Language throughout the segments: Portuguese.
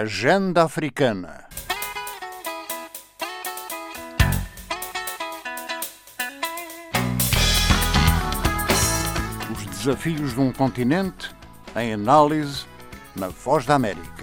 Agenda Africana. Os desafios de um continente em análise na Voz da América.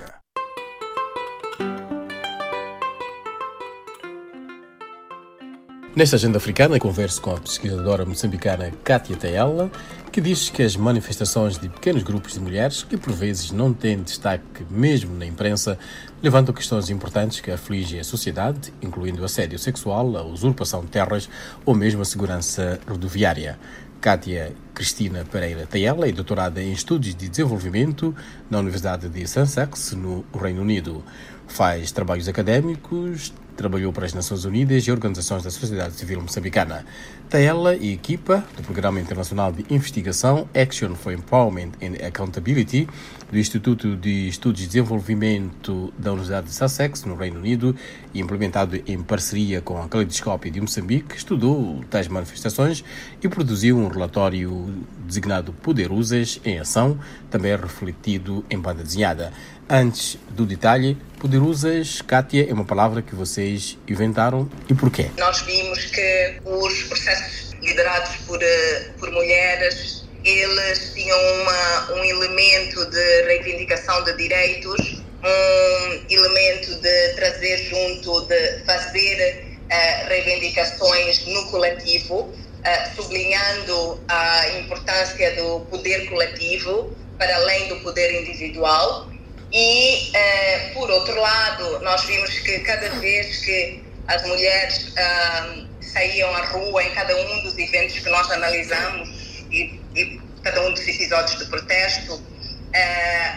Nesta agenda africana, converso com a pesquisadora moçambicana Kátia Taella, que diz que as manifestações de pequenos grupos de mulheres, que por vezes não têm destaque mesmo na imprensa, levantam questões importantes que afligem a sociedade, incluindo assédio sexual, a usurpação de terras ou mesmo a segurança rodoviária. Kátia Cristina Pereira Taella é doutorada em Estudos de Desenvolvimento na Universidade de Sussex, no Reino Unido. Faz trabalhos académicos, trabalhou para as Nações Unidas e organizações da sociedade civil moçambicana. Taella e equipa do Programa Internacional de Investigação Action for Empowerment and Accountability do Instituto de Estudos de Desenvolvimento da Universidade de Sussex, no Reino Unido, e implementado em parceria com a Caleidoscópia de Moçambique, estudou tais manifestações e produziu um relatório designado Poderosas em Ação, também refletido em banda desenhada. Antes do detalhe, poderosas, Kátia, é uma palavra que vocês inventaram e porquê? Nós vimos que os processos liderados por, eh, por mulheres, eles tinham uma, um elemento de reivindicação de direitos, um elemento de trazer junto, de fazer uh, reivindicações no coletivo, uh, sublinhando a importância do poder coletivo para além do poder individual e, uh, por outro lado, nós vimos que cada vez que as mulheres uh, saíam à rua em cada um dos eventos que nós analisamos e, e cada um dos episódios de protesto, uh,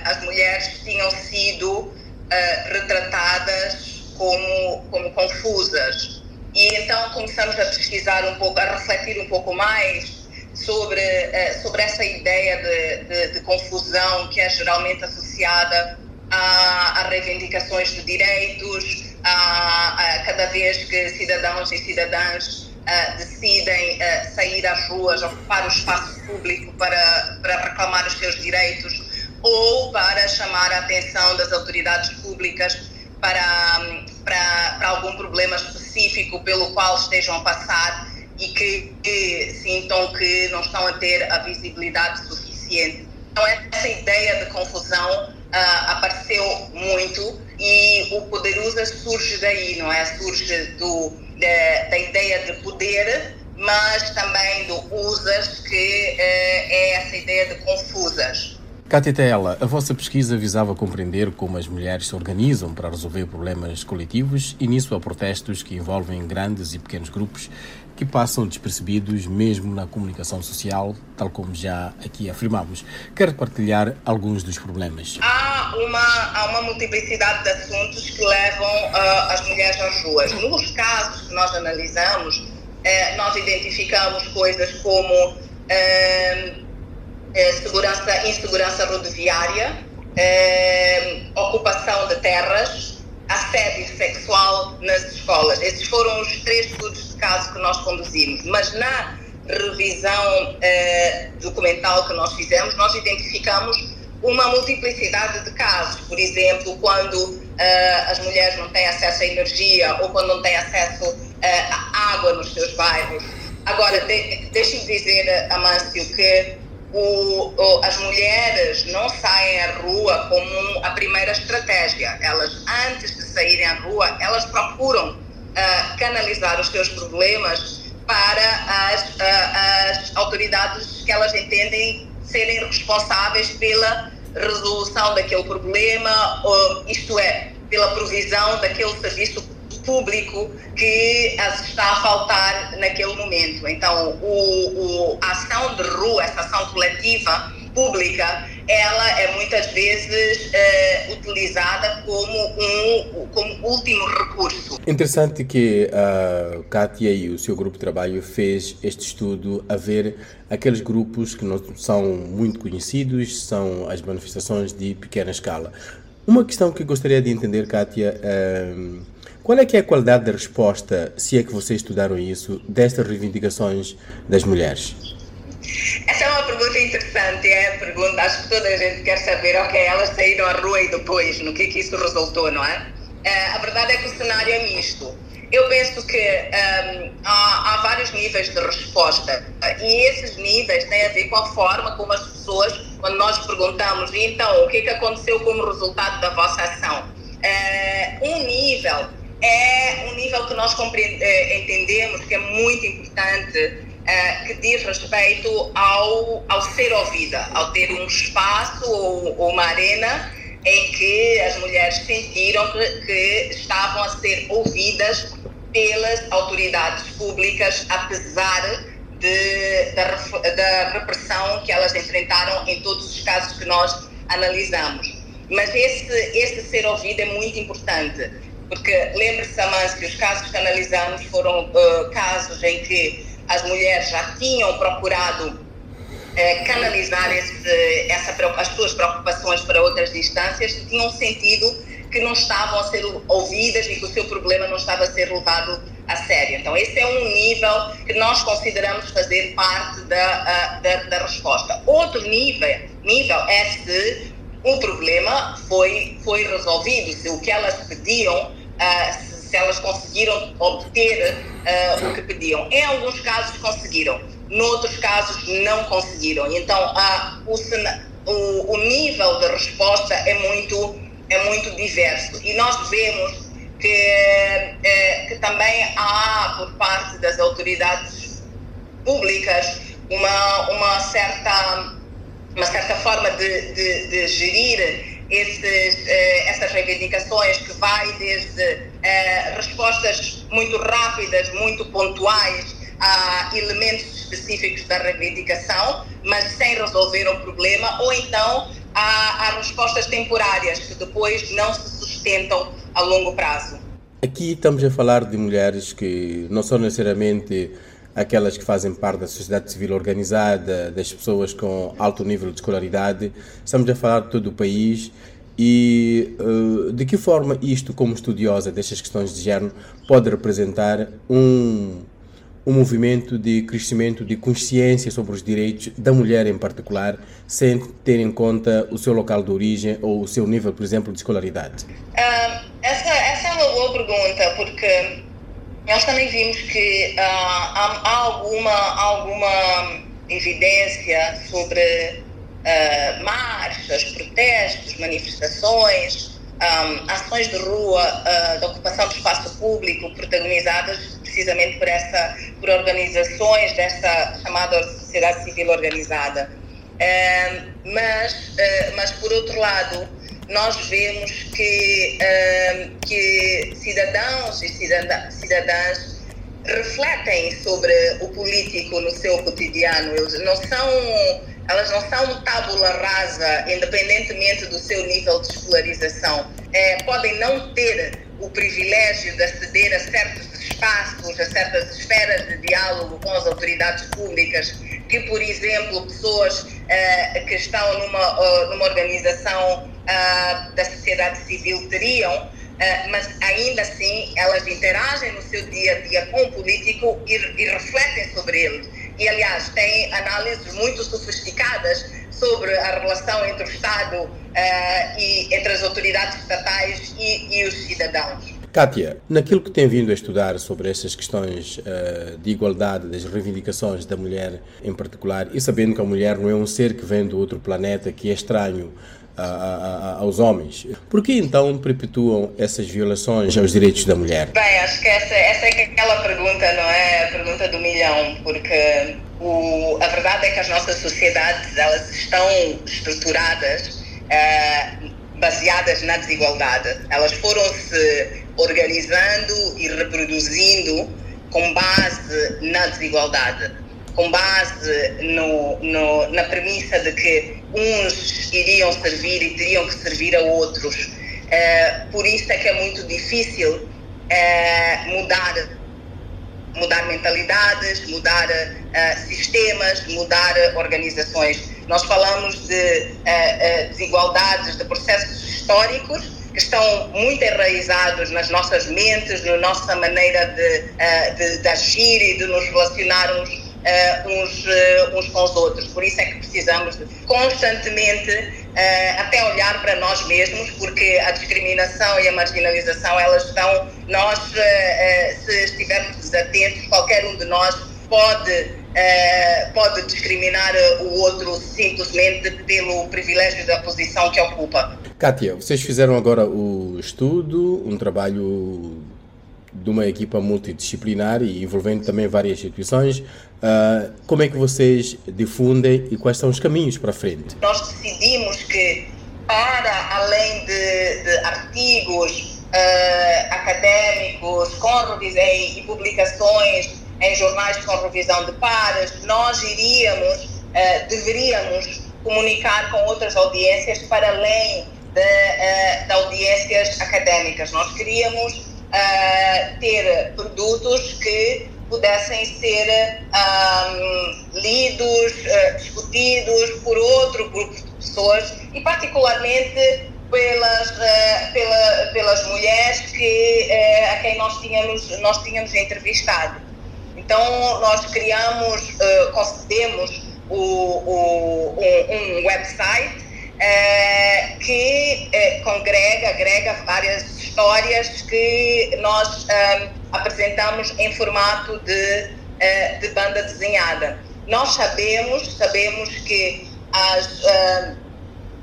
as mulheres tinham sido retratadas como, como confusas. E então começamos a pesquisar um pouco, a refletir um pouco mais sobre, sobre essa ideia de, de, de confusão que é geralmente associada a, a reivindicações de direitos, a, a, cada vez que cidadãos e cidadãs decidem sair às ruas, ocupar o espaço público para, para reclamar os seus direitos ou para chamar a atenção das autoridades públicas para, para, para algum problema específico pelo qual estejam a passar e que, que sintam que não estão a ter a visibilidade suficiente. Então, essa ideia de confusão uh, apareceu muito e o Poderosa surge daí, não é? Surge do, da, da ideia de poder, mas também do usas, que uh, é essa ideia de confusas. Cátia Tela, a vossa pesquisa visava compreender como as mulheres se organizam para resolver problemas coletivos e nisso há protestos que envolvem grandes e pequenos grupos que passam despercebidos mesmo na comunicação social, tal como já aqui afirmamos. Quero partilhar alguns dos problemas. Há uma, há uma multiplicidade de assuntos que levam uh, as mulheres às ruas. Nos casos que nós analisamos, uh, nós identificamos coisas como uh, segurança, insegurança rodoviária, ocupação de terras, assédio sexual nas escolas. Esses foram os três estudos de caso que nós conduzimos. Mas na revisão eh, documental que nós fizemos, nós identificamos uma multiplicidade de casos. Por exemplo, quando eh, as mulheres não têm acesso à energia ou quando não têm acesso eh, à água nos seus bairros. Agora, de, deixe-me dizer, Amâncio, que o, o, as mulheres não saem à rua como a primeira estratégia. Elas, antes de saírem à rua, elas procuram uh, canalizar os seus problemas para as, uh, as autoridades que elas entendem serem responsáveis pela resolução daquele problema, ou, isto é, pela provisão daquele serviço público que está a faltar naquele momento. Então, o, o, a ação de rua, essa ação coletiva, pública, ela é muitas vezes é, utilizada como um como último recurso. Interessante que a Kátia e o seu grupo de trabalho fez este estudo a ver aqueles grupos que não são muito conhecidos, são as manifestações de pequena escala. Uma questão que gostaria de entender, Kátia, é qual é que é a qualidade da resposta, se é que vocês estudaram isso, destas reivindicações das mulheres? Essa é uma pergunta interessante, é a pergunta, acho que toda a gente quer saber, ok, elas saíram à rua e depois, no que é que isso resultou, não é? Uh, a verdade é que o cenário é misto. Eu penso que um, há, há, vários níveis de resposta e esses níveis têm a ver com a forma como as pessoas, quando nós perguntamos, então, o que é que aconteceu como resultado da vossa ação? Uh, um nível é um nível que nós eh, entendemos que é muito importante, uh, que diz respeito ao, ao ser ouvida, ao ter um espaço ou, ou uma arena em que as mulheres sentiram que, que estavam a ser ouvidas pelas autoridades públicas, apesar de, da, da repressão que elas enfrentaram em todos os casos que nós analisamos. Mas esse, esse ser ouvido é muito importante, porque lembre-se, Amâncio, que os casos que analisamos foram uh, casos em que as mulheres já tinham procurado é, canalizar esse, essa, as suas preocupações para outras distâncias tinham sentido que não estavam a ser ouvidas e que o seu problema não estava a ser levado a sério. Então, esse é um nível que nós consideramos fazer parte da, da, da resposta. Outro nível, nível é se o problema foi, foi resolvido, se o que elas pediam, uh, se, se, elas conseguiram obter uh, o que pediam. Em alguns casos conseguiram noutros casos não conseguiram. Então, a, o, o, o, nível de resposta é muito, é muito diverso. E nós vemos que, é, que também há, por parte das autoridades públicas, uma, uma, certa, uma certa forma de, de, de gerir esses, eh, essas reivindicações que vai desde eh, respostas muito rápidas, muito pontuais, a elementos específicos da reivindicação, mas sem resolver o problema, ou então há, há respostas temporárias que depois não se sustentam a longo prazo. Aqui estamos a falar de mulheres que não são necessariamente aquelas que fazem parte da sociedade civil organizada, das pessoas com alto nível de escolaridade. Estamos a falar de todo o país e uh, de que forma isto, como estudiosa destas questões de género, pode representar um um movimento de crescimento de consciência sobre os direitos da mulher em particular, sem ter em conta o seu local de origem ou o seu nível, por exemplo, de escolaridade? Uh, essa, essa é uma boa pergunta, porque nós também vimos que uh, há, há, alguma, alguma evidência sobre uh, marchas, protestos, manifestações, um, ações de rua, uh, de ocupação de espaço público, protagonizadas precisamente por, essa, por organizações dessa chamada sociedade civil organizada. Mas, mas, por outro lado, nós vemos que, um, que cidadãos e cidadãs refletem sobre o político no seu cotidiano. Eles não são elas não são tábula rasa, independentemente do seu nível de escolarização. É, podem não ter o privilégio de aceder a certos espaços, a certas esferas de diálogo com as autoridades públicas, que, por exemplo, pessoas é, que estão numa, uh, numa organização uh, da sociedade civil teriam, Uh, mas ainda assim elas interagem no seu dia a dia com o político e, e refletem sobre ele e, aliás, tem análises muito sofisticadas sobre a relação entre o Estado uh, e entre as autoridades estatais e, e os cidadãos. Kátia, naquilo que tem vindo a estudar sobre estas questões uh, de igualdade, das reivindicações da mulher em particular, e sabendo que a mulher não é um ser que vem do outro planeta, que é estranho aos homens. Por que então perpetuam essas violações aos direitos da mulher? Bem, acho que essa, essa é aquela pergunta, não é? A pergunta do milhão, porque o, a verdade é que as nossas sociedades elas estão estruturadas uh, baseadas na desigualdade. Elas foram se organizando e reproduzindo com base na desigualdade com base no, no, na premissa de que uns iriam servir e teriam que servir a outros. Uh, por isso é que é muito difícil uh, mudar, mudar mentalidades, mudar uh, sistemas, mudar organizações. Nós falamos de desigualdades, de processos históricos que estão muito enraizados nas nossas mentes, na nossa maneira de, de, de agir e de nos relacionarmos uh, uns, uh, uns com os outros. Por isso é que precisamos de constantemente uh, até olhar para nós mesmos, porque a discriminação e a marginalização, elas estão, nós, se estivermos desatentos, qualquer um de nós pode, pode discriminar o outro simplesmente pelo privilégio da posição que ocupa. Kátia, vocês fizeram agora o estudo, um trabalho de uma equipa multidisciplinar e envolvendo também várias instituições. Uh, como é que vocês difundem e quais são os caminhos para frente? Nós decidimos que, para além de, de artigos uh, académicos com revisão e publicações em jornais com revisão de pares, nós iríamos, uh, deveríamos comunicar com outras audiências para além de, de audiências académicas. Nós queríamos uh, ter produtos que pudessem ser um, lidos, uh, discutidos por outro grupo de pessoas e particularmente pelas, uh, pela, pelas mulheres que, uh, a quem nós tínhamos, nós tínhamos entrevistado. Então nós criamos, concedemos o, o, um, um website que congrega, agrega várias histórias que nós um, apresentamos em formato de, uh, de banda desenhada. Nós sabemos, sabemos que as, uh,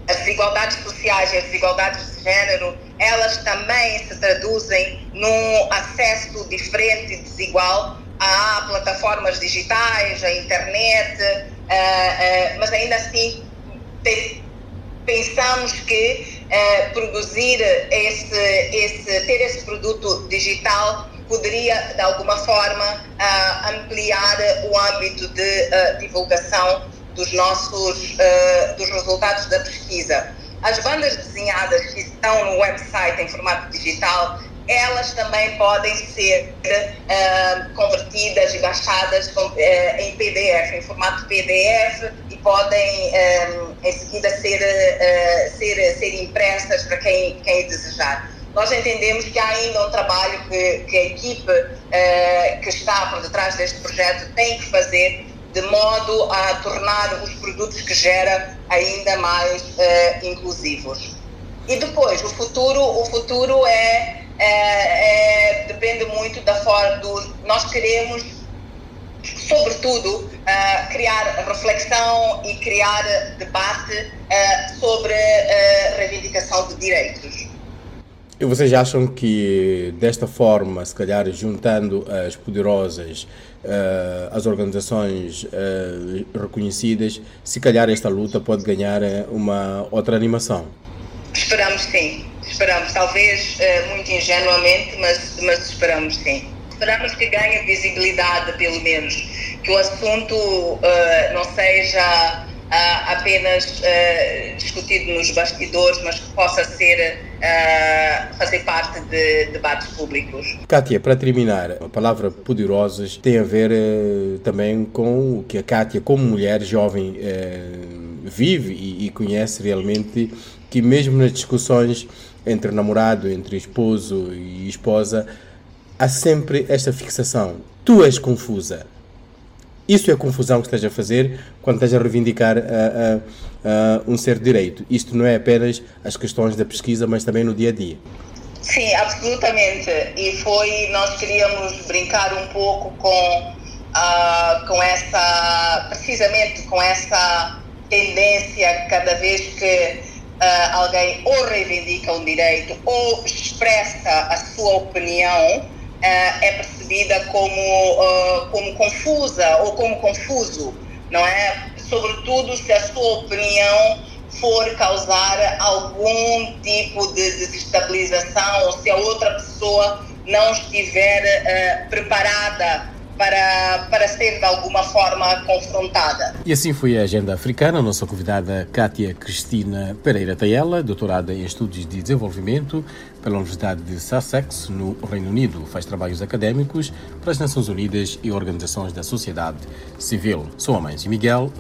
as desigualdades sociais e as desigualdades de género, elas também se traduzem num acesso diferente e desigual a plataformas digitais, à internet, uh, mas ainda assim pensamos que uh, produzir esse, esse, ter esse produto digital poderia, de alguma forma, uh, ampliar o âmbito de uh, divulgação dos nossos dos resultados da pesquisa. As bandas desenhadas que estão no website em formato digital elas também podem ser convertidas e baixadas com, em PDF, em formato PDF, e podem em seguida ser, uh, ser, ser impressas para quem, quem desejar. Nós entendemos que há ainda um trabalho que, que a equipe que está por detrás deste projeto tem que fazer de modo a tornar os produtos que gera ainda mais inclusivos. E depois, o futuro, o futuro é é, é, depende muito da forma do. Nós queremos, sobretudo, uh, criar reflexão e criar debate uh, sobre a reivindicação de direitos. E vocês acham que desta forma, se calhar juntando as poderosas, uh, as organizações reconhecidas, se calhar esta luta pode ganhar uma outra animação? Esperamos sim, esperamos, talvez muito ingenuamente, mas, mas esperamos sim. Esperamos que ganhe visibilidade, pelo menos, que o assunto uh, não seja uh, apenas discutido nos bastidores, mas que possa ser fazer parte de debates públicos. Kátia, para terminar, a palavra poderosas tem a ver também com o que a Kátia, como mulher jovem, vive e, e conhece realmente que mesmo nas discussões entre namorado, entre esposo e esposa, há sempre esta fixação. Tu és confusa. Isso é a confusão que estás a fazer quando estás a reivindicar uh, uh, uh, um certo direito. Isto não é apenas as questões da pesquisa, mas também no dia a dia. Sim, absolutamente. E foi, nós queríamos brincar um pouco com, com essa, precisamente com essa tendência cada vez que uh, alguém ou reivindica um direito ou expressa a sua opinião, uh, é percebida como, uh, como confusa ou como confuso, não é? Sobretudo se a sua opinião for causar algum tipo de desestabilização ou se a outra pessoa não estiver preparada para, para ser de alguma forma confrontada. E assim foi a agenda africana. Nossa convidada Kátia Cristina Pereira Tayela, doutorada em Estudos de Desenvolvimento pela Universidade de Sussex, no Reino Unido. Faz trabalhos académicos para as Nações Unidas e organizações da sociedade civil. Sou a mãe de Miguel.